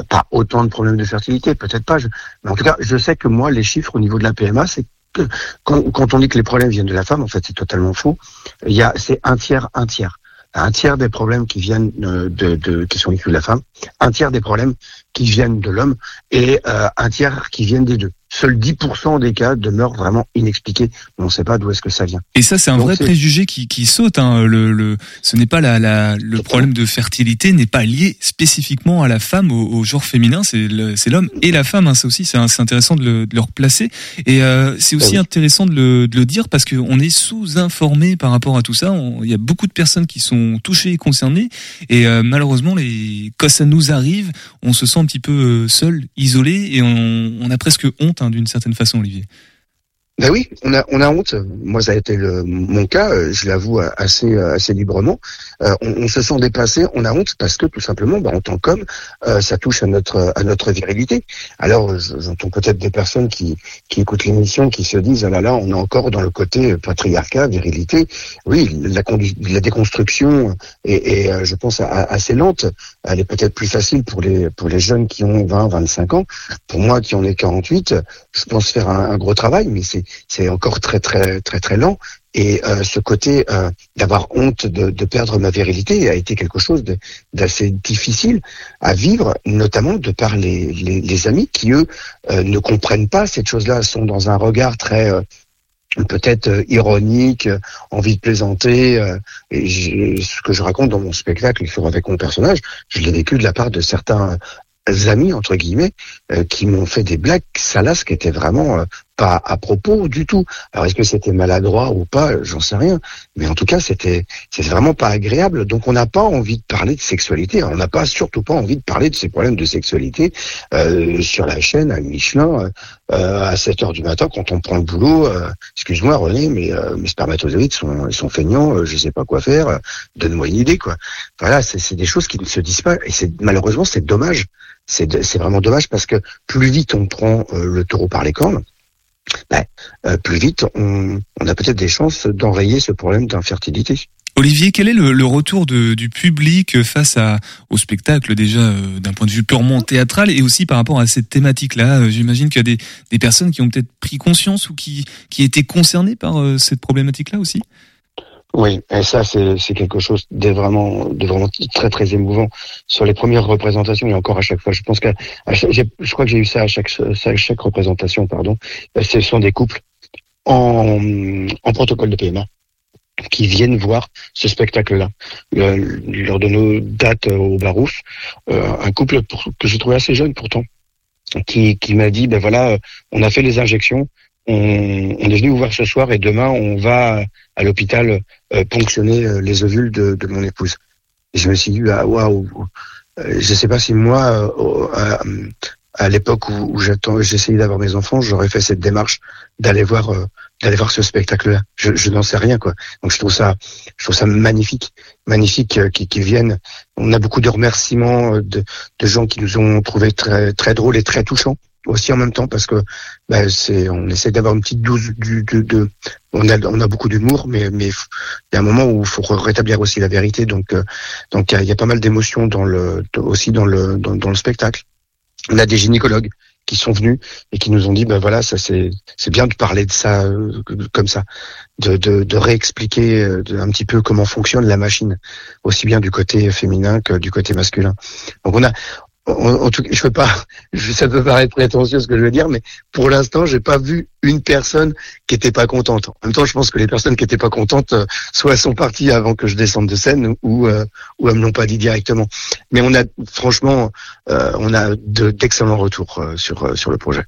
pas autant de problèmes de fertilité, peut-être pas. je- mais en tout cas, je sais que moi, les chiffres au niveau de la PMA, c'est que quand, quand on dit que les problèmes viennent de la femme, en fait, c'est totalement faux. Il y a, c'est un tiers, un tiers. Un tiers des problèmes qui viennent euh, de, de qui sont issus de la femme, un tiers des problèmes qui viennent de l'homme et euh, un tiers qui viennent des deux. Seuls 10% des cas demeurent vraiment inexpliqués. On ne sait pas d'où est-ce que ça vient. Et ça, c'est un Donc, vrai préjugé qui, qui saute. Hein. Le, le, ce n'est pas la, la, le problème de fertilité n'est pas lié spécifiquement à la femme, au, au genre féminin. C'est l'homme et la femme. Hein. Ça aussi, c'est intéressant de le, de le replacer. Et euh, c'est aussi oui. intéressant de le, de le dire parce qu'on est sous-informé par rapport à tout ça. Il y a beaucoup de personnes qui sont touchées et concernées. Et euh, malheureusement, les, quand ça nous arrive, on se sent un petit peu euh, seul, isolé, et on, on a presque honte hein, d'une certaine façon, Olivier. Ben oui, on a, on a honte. Moi, ça a été mon cas, euh, je l'avoue euh, assez, euh, assez librement. On, se sent dépassé, on a honte parce que tout simplement, ben, en tant qu'homme, ça touche à notre, à notre virilité. Alors, je- j'entends peut-être des personnes qui, qui écoutent l'émission, qui se disent, ah là là, on est encore dans le côté patriarcat, virilité. Oui, la, la déconstruction est, je pense, assez lente. Elle est peut-être plus facile pour les, pour les jeunes qui ont 20, 25 ans. Pour moi, qui en ai 48, je pense faire un, gros travail, mais c'est c'est encore très très très très lent. Et euh, ce côté euh, d'avoir honte de, de perdre ma virilité a été quelque chose d'assez difficile à vivre, notamment de par les, les, amis qui eux euh, ne comprennent pas cette chose-là, sont dans un regard très peut-être euh, ironique, euh, envie de plaisanter. euh, et ce que je raconte dans mon spectacle sur avec mon personnage, je l'ai vécu de la part de certains amis entre guillemets qui m'ont fait des blagues salaces qui étaient vraiment pas à propos du tout. Alors est-ce que c'était maladroit ou pas J'en sais rien. Mais en tout cas, c'était c'est vraiment pas agréable. Donc on n'a pas envie de parler de sexualité. On n'a pas surtout pas envie de parler de ces problèmes de sexualité euh, sur la chaîne à Michelin euh, à 7 heures du matin quand on prend le boulot. euh, Excuse-moi René, mais euh, mes spermatozoïdes sont sont feignants. euh, je sais pas quoi faire. euh, Donne-moi une idée quoi. Voilà, c'est des choses qui ne se disent pas et c'est malheureusement c'est dommage. C'est vraiment dommage parce que plus vite on prend euh, le taureau par les cornes, ben, euh, plus vite on, a peut-être des chances d'enrayer ce problème d'infertilité. Olivier, quel est le, retour du public face au spectacle déjà euh, d'un point de vue purement théâtral et aussi par rapport à cette thématique-là? Euh, J'imagine qu'il y a des, personnes qui ont peut-être pris conscience ou qui, étaient concernées par cette problématique-là aussi? Oui, et ça c'est quelque chose de vraiment de vraiment très très émouvant sur les premières représentations et encore à chaque fois. Je pense que je crois que j'ai eu ça à chaque représentation pardon. Euh, Ce sont des couples en protocole de PMA qui viennent voir ce spectacle-là. Euh, lors de nos dates euh, au Barouf, un couple que j'ai trouvé assez jeune pourtant, qui, qui m'a dit, ben voilà, on a fait les injections, on, on est venu voir ce soir et demain on va à l'hôpital euh, ponctionner euh, les ovules de, de mon épouse. Et je me suis dit, ah, waouh, euh, je sais pas si moi, à, à l'époque où, où j'attends, j'essayais d'avoir mes enfants, j'aurais fait cette démarche d'aller voir, d'aller voir ce spectacle-là. Je, je n'en sais rien, quoi. Donc je trouve ça, je trouve ça magnifique, magnifique qu'ils viennent. On a beaucoup de remerciements de, de gens qui nous ont trouvé très, très drôles et très touchants aussi en même temps parce que ben, c'est on essaie d'avoir une petite dose du de, de on a on a beaucoup d'humour mais mais il y a un moment où il faut rétablir aussi la vérité. Donc euh, donc il y a- pas mal d'émotions dans le aussi dans le dans, dans le spectacle. On a des gynécologues qui sont venus et qui nous ont dit ben voilà ça c'est c'est bien de parler de ça euh, comme ça de de, de réexpliquer euh, un petit peu comment fonctionne la machine aussi bien du côté féminin que du côté masculin. Donc on a en, tout cas, je pas, ça peut paraître prétentieux ce que je veux dire, mais pour l'instant, j'ai pas vu une personne qui était pas contente. En même temps, je pense que les personnes qui étaient pas contentes, euh, soit sont parties avant que je descende de scène, ou euh, ou elles me l'ont pas dit directement. Mais on a, franchement, euh, on a de- d'excellents retours euh, sur euh, sur le projet.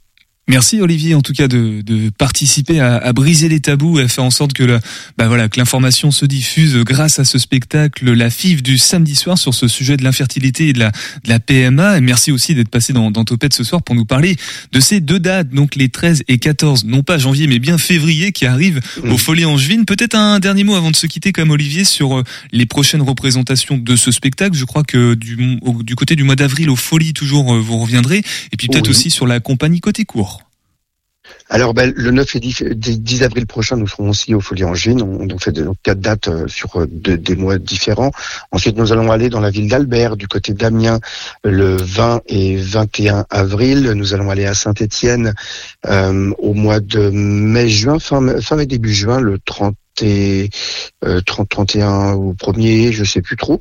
Merci Olivier en tout cas de, de participer à, à briser les tabous et à faire en sorte que la, bah voilà que l'information se diffuse grâce à ce spectacle La FIV du samedi soir sur ce sujet de l'infertilité et de la, de la PMA et merci aussi d'être passé dans, dans Topette ce soir pour nous parler de ces deux dates donc les 13 et 14 non pas janvier mais bien février qui arrivent au Folie Angevine. Peut-être un dernier mot avant de se quitter comme Olivier sur euh, les prochaines représentations de ce spectacle. Je crois que du, au- du côté du mois d'avril au Folie toujours euh, vous reviendrez. Et puis peut-être Oui. aussi sur la compagnie côté court Alors, ben, le 9 et 10, 10 avril prochain, nous serons aussi au Folie Angevine. On, on fait de- donc quatre dates euh, sur euh, de- des mois différents. Ensuite, nous allons aller dans la ville d'Albert, du côté d'Amiens, le 20 et 21 avril. Nous allons aller à Saint-Étienne euh, au mois de mai-juin, fin, fin mai début juin, le 30 et euh, 30 31 ou 1er, je sais plus trop.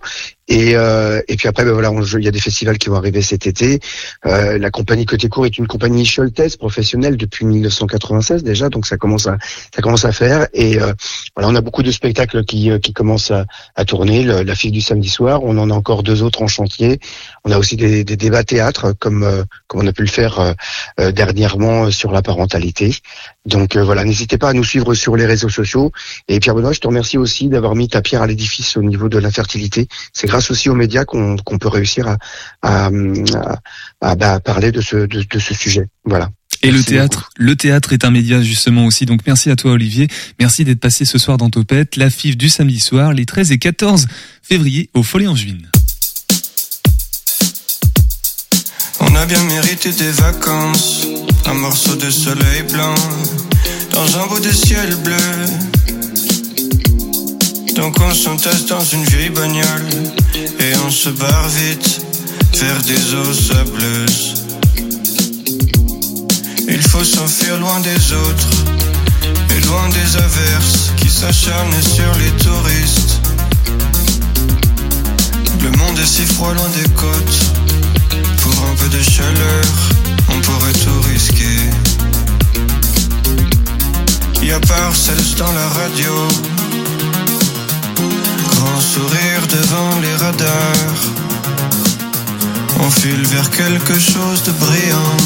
Et, euh, et puis après, ben voilà, il y a des festivals qui vont arriver cet été. Euh, la compagnie Côté Court est une compagnie Scholtes professionnelle depuis 1996 déjà, donc ça commence à ça commence à faire. Et euh, voilà, on a beaucoup de spectacles qui euh, qui commencent à, à tourner. Le- la fille du samedi soir, on en a encore deux autres en chantier. On a aussi des, des débats théâtre comme euh, comme on a pu le faire dernièrement sur la parentalité. Donc voilà, n'hésitez pas à nous suivre sur les réseaux sociaux. Et Pierre Benoît, je te remercie aussi d'avoir mis ta pierre à l'édifice au niveau de l'infertilité. C'est grâce aussi aux médias qu'on peut réussir à, à, à- à, bah, parler de ce, de, de ce sujet. Voilà. Et le théâtre, le théâtre est un média justement aussi. Donc merci à toi Olivier. Merci d'être passé ce soir dans Topette. La FIF du samedi soir, les 13 et 14 février au Folie Angevine. On a bien mérité des vacances, un morceau de soleil blanc dans un bout de ciel bleu. Donc on s'entasse dans une vieille bagnole et on se barre vite vers des eaux sableuses. Il faut s'enfuir loin des autres et loin des averses qui s'acharnent sur les touristes. Le monde est si froid loin des côtes. Pour un peu de chaleur, on pourrait tout risquer. Y a Parcells dans la radio. Grand sourire devant les radars. On file vers quelque chose de brillant.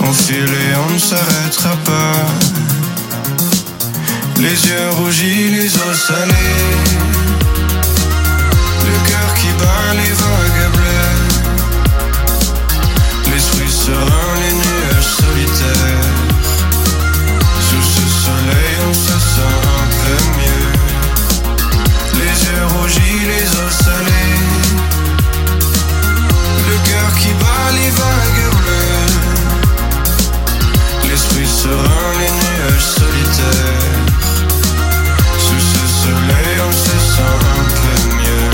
On file et on ne s'arrêtera pas. Les yeux rougis, les os salés. Le cœur qui bat les vagues bleues. L'esprit serein, les nuages solitaires. Les vagues. L'esprit serein, les nuages solitaires. Sous ce soleil, on se sent un peu mieux.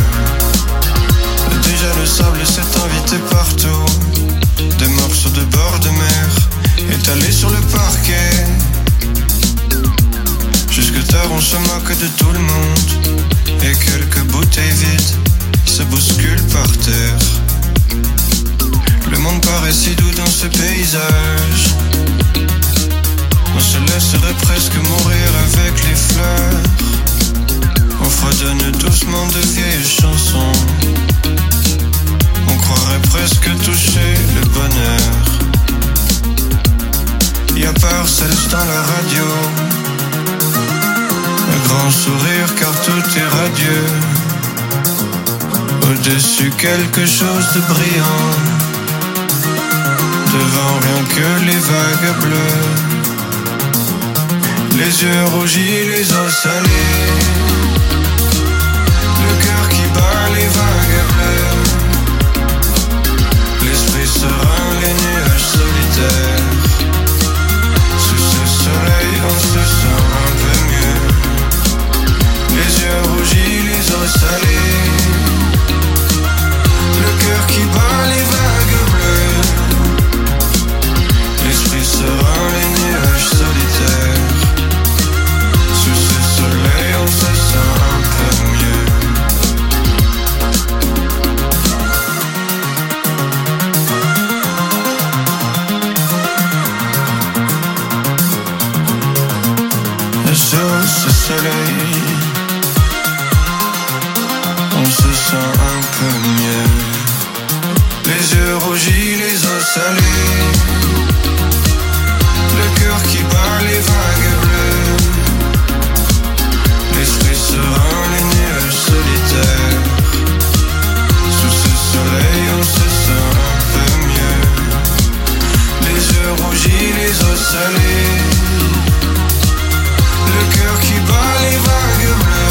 Déjà le sable s'est invité partout. Des morceaux de bord de mer étalés sur le parquet. Jusque tard, on se moque de tout le monde. Et quelques bouteilles vides se bousculent par terre. Le monde paraît si doux dans ce paysage. On se laisserait presque mourir avec les fleurs. On fredonne doucement de vieilles chansons. On croirait presque toucher le bonheur. Y a Parcells dans la radio. Un grand sourire car tout est radieux. Au-dessus quelque chose de brillant. Devant rien que les vagues bleues. Les yeux rougis, les os salés. Le cœur qui bat les vagues bleues. L'esprit serein, les nuages solitaires. Sous ce soleil, on se sent un peu mieux. Les yeux rougis, les os salés. Le cœur qui bat les vagues bleues. On se sent un peu mieux. Les yeux rougis, les os salés. Le cœur qui bat les vagues bleues. L'esprit serein, les nuages solitaires. Sous ce soleil, on se sent un peu mieux. Les yeux rougis, les os salés. Le cœur qui bat les vagues.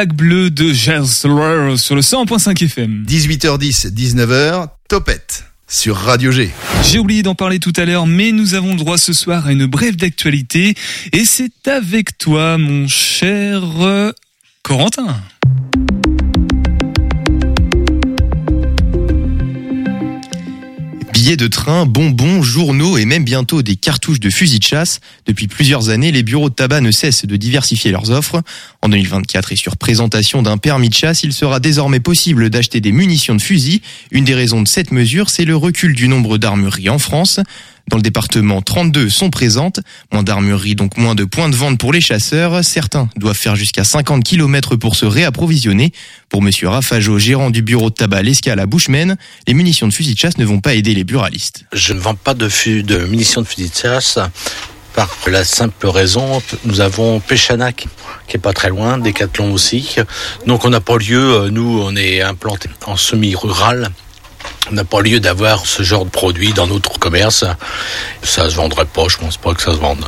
Les vagues bleues de Giles sur le 100.5 FM. 18h10, 19h, Topette sur Radio G. J'ai oublié d'en parler tout à l'heure, mais nous avons le droit ce soir à une brève d'actualité. Et c'est avec toi, mon cher euh, Corentin. Billets de train, bonbons, journaux et même bientôt des cartouches de fusils de chasse. Depuis plusieurs années, les bureaux de tabac ne cessent de diversifier leurs offres. En 2024 et sur présentation d'un permis de chasse, il sera désormais possible d'acheter des munitions de fusil. Une des raisons de cette mesure, c'est le recul du nombre d'armureries en France. Dans le département, 32 sont présentes. Moins d'armureries, donc moins de points de vente pour les chasseurs. Certains doivent faire jusqu'à 50 km pour se réapprovisionner. Pour monsieur Rafajo, gérant du bureau de tabac L'Escale à Bushman, les munitions de fusil de chasse ne vont pas aider les buralistes. Je ne vends pas de munitions de fusil de chasse par la simple raison, nous avons Péchanac qui est pas très loin, Décathlon aussi. Donc on n'a pas lieu, euh, nous on est implanté en semi-rural, on n'a pas lieu d'avoir ce genre de produit dans notre commerce. Ça se vendrait pas, je pense pas que ça se vende.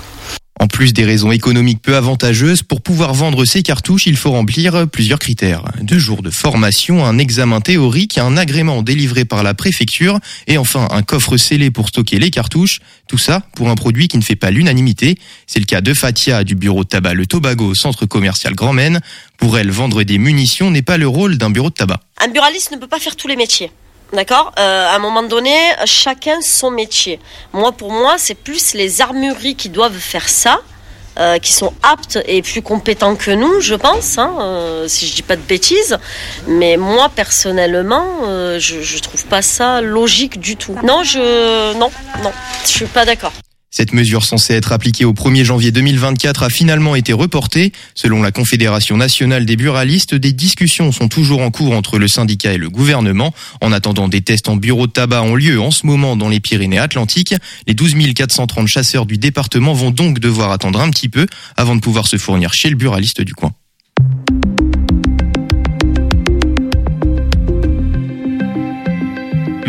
En plus des raisons économiques peu avantageuses, pour pouvoir vendre ces cartouches, il faut remplir plusieurs critères. Deux jours de formation, un examen théorique, un agrément délivré par la préfecture et enfin un coffre scellé pour stocker les cartouches. Tout ça pour un produit qui ne fait pas l'unanimité. C'est le cas de Fatia du bureau de tabac Le Tobago au centre commercial Grand Maine. Pour elle, vendre des munitions n'est pas le rôle d'un bureau de tabac. Un buraliste ne peut pas faire tous les métiers. D'accord? Euh, À un moment donné, chacun son métier. Moi, pour moi, c'est plus les armureries qui doivent faire ça. euh, qui sont aptes et plus compétents que nous, je pense, hein, euh, si je dis pas de bêtises. Mais moi, personnellement, euh, je, je trouve pas ça logique du tout. Non, je, non, non, je suis pas d'accord. Cette mesure censée être appliquée au 1er janvier 2024 a finalement été reportée. Selon la Confédération nationale des buralistes, des discussions sont toujours en cours entre le syndicat et le gouvernement. En attendant, des tests en bureau de tabac ont lieu en ce moment dans les Pyrénées-Atlantiques. Les 12 430 chasseurs du département vont donc devoir attendre un petit peu avant de pouvoir se fournir chez le buraliste du coin.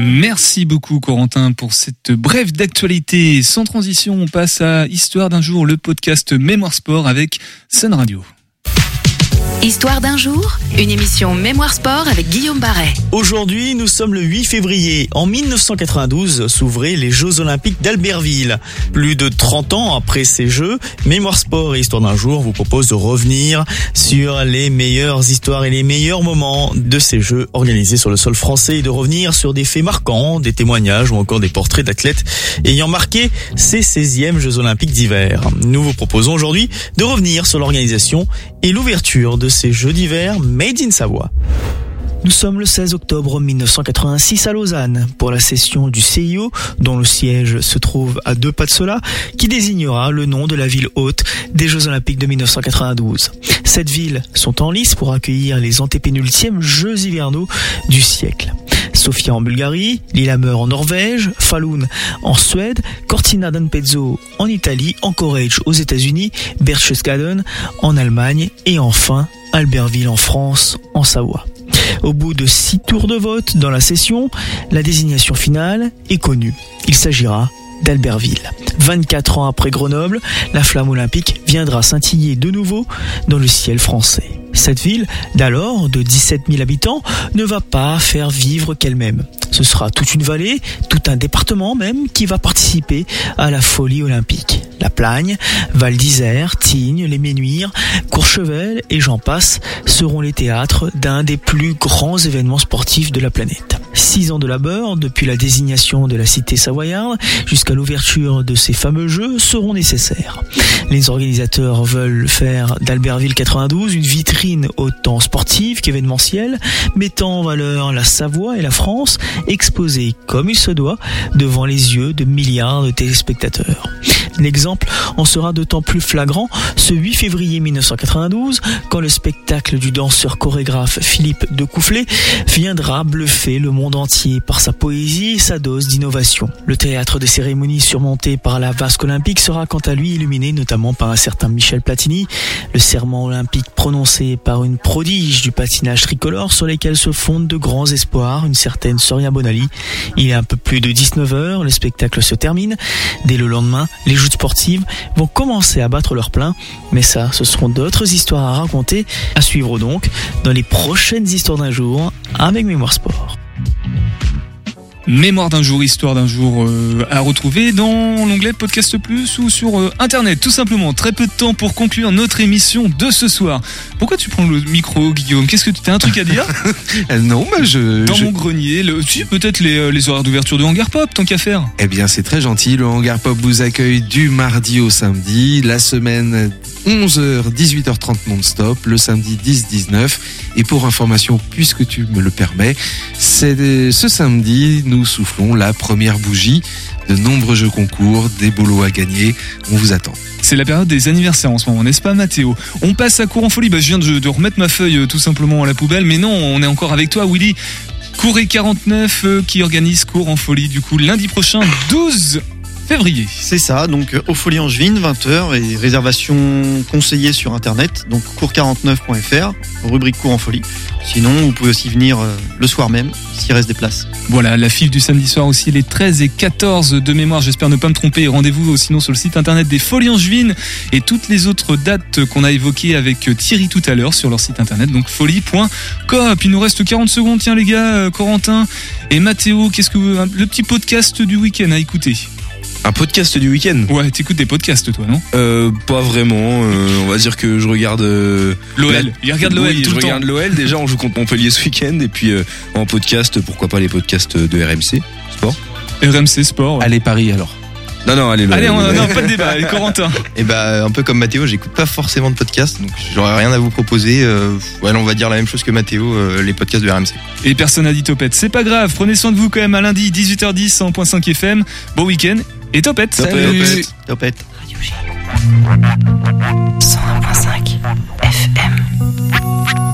Merci beaucoup Corentin pour cette brève d'actualité. Sans transition, on passe à Histoire d'un jour, le podcast Mémoire Sport avec Sun Radio. Histoire d'un jour, une émission Mémoire Sport avec Guillaume Barret. Aujourd'hui, nous sommes le 8 février. En 1992 s'ouvraient les Jeux Olympiques d'Albertville. Plus de 30 ans après ces Jeux, Mémoire Sport et Histoire d'un jour vous propose de revenir sur les meilleures histoires et les meilleurs moments de ces Jeux organisés sur le sol français et de revenir sur des faits marquants, des témoignages ou encore des portraits d'athlètes ayant marqué ces 16e Jeux Olympiques d'hiver. Nous vous proposons aujourd'hui de revenir sur l'organisation et l'ouverture de ces Jeux d'hiver Made in Savoie. Nous sommes le 16 octobre 1986 à Lausanne pour la session du CIO dont le siège se trouve à deux pas de cela qui désignera le nom de la ville haute des Jeux Olympiques de 1992. Cette ville sont en lice pour accueillir les antépénultièmes Jeux hivernaux du siècle. Sofia en Bulgarie, Lillehammer en Norvège, Falun en Suède, Cortina d'Ampezzo en Italie, Anchorage aux États-Unis, Berchtesgaden en Allemagne et enfin Albertville en France, en Savoie. Au bout de six tours de vote dans la session, la désignation finale est connue. Il s'agira d'Albertville. 24 ans après Grenoble, la flamme olympique viendra scintiller de nouveau dans le ciel français. Cette ville, d'alors de 17 000 habitants, ne va pas faire vivre qu'elle-même. Ce sera toute une vallée, tout un département même, qui va participer à la folie olympique. La Plagne, Val d'Isère, Tignes, les Ménuires, Courchevel et j'en passe seront les théâtres d'un des plus grands événements sportifs de la planète. Six ans de labeur, depuis la désignation de la cité savoyarde jusqu'à l'ouverture de ces fameux jeux, seront nécessaires. Les organisateurs veulent faire d'Albertville 92 une vitrine autant sportive qu'événementielle, mettant en valeur la Savoie et la France, exposées comme il se doit devant les yeux de milliards de téléspectateurs. L'exemple en sera d'autant plus flagrant ce 8 février 1992 quand le spectacle du danseur chorégraphe Philippe de Coufflet viendra bluffer le monde entier par sa poésie et sa dose d'innovation. Le théâtre des cérémonies surmonté par la vasque olympique sera quant à lui illuminé notamment par un certain Michel Platini, le serment olympique prononcé par une prodige du patinage tricolore sur lesquels se fondent de grands espoirs, une certaine Soria Bonali. Il est un peu plus de 19h, le spectacle se termine. Dès le lendemain, les joutes sportives vont commencer à battre leur plein, mais ça, ce seront d'autres histoires à raconter, à suivre donc dans les prochaines histoires d'un jour avec Mémoire Sport. Mémoire d'un jour, histoire d'un jour euh, à retrouver dans l'onglet Podcast Plus ou sur euh, Internet, tout simplement. Très peu de temps pour conclure notre émission de ce soir. Pourquoi tu prends le micro, Guillaume? Qu'est-ce que tu as un truc à dire? Non, bah je. Dans je- mon grenier, le, si, peut-être les, euh, les horaires d'ouverture de Hangar Pop, tant qu'à faire. Eh bien, c'est très gentil. Le Hangar Pop vous accueille du mardi au samedi. La semaine 11h, 18h30 non-stop. Le samedi 10-19. Et pour information, puisque tu me le permets, c'est ce samedi, nous soufflons la première bougie. De nombreux jeux concours, des bolos à gagner. On vous attend. C'est la période des anniversaires en ce moment, n'est-ce pas Mathéo? On passe à en folie. Bah, je viens de, remettre ma feuille euh, tout simplement à la poubelle, mais non, on est encore avec toi, Willy. Cours et 49 euh, qui organise cours en folie du coup lundi prochain 12 février. C'est ça, donc euh, aux Folies Angevines, 20h et réservation conseillée sur internet, donc cours49.fr, rubrique cours en folie. Sinon, vous pouvez aussi venir euh, le soir même, s'il reste des places. Voilà, la file du samedi soir aussi, les 13 et 14 de mémoire, j'espère ne pas me tromper. Rendez-vous sinon sur le site internet des Folies Angevines et toutes les autres dates qu'on a évoquées avec Thierry tout à l'heure sur leur site internet, donc folie.coop. Il nous reste 40 secondes, tiens les gars, euh, Corentin et Mathéo, qu'est-ce que vous- le petit podcast du week-end à écouter? Un podcast du week-end Ouais, t'écoutes des podcasts toi, non? Euh, pas vraiment. euh, on va dire que je regarde euh, L'OL. la- Il regarde l'OL Oui, tout je le temps. regarde l'OL. Déjà, on joue contre Montpellier ce week-end et puis euh, en podcast, pourquoi pas les podcasts de RMC Sport. RMC Sport. Allez Paris alors. Non, non, allez. Allez, l'OL, on l'OL. n'a pas de débat. Allez, Corentin. Et bah un peu comme Mathéo, j'écoute pas forcément de podcasts, donc j'aurais rien à vous proposer. Euh, ouais, on va dire la même chose que Mathéo, euh, les podcasts de RMC. Et personne n'a dit topette. C'est pas grave, prenez soin de vous quand même à lundi 18h10 en point 5 FM. Bon week-end et topette. Topette. Topette. 101.5 FM.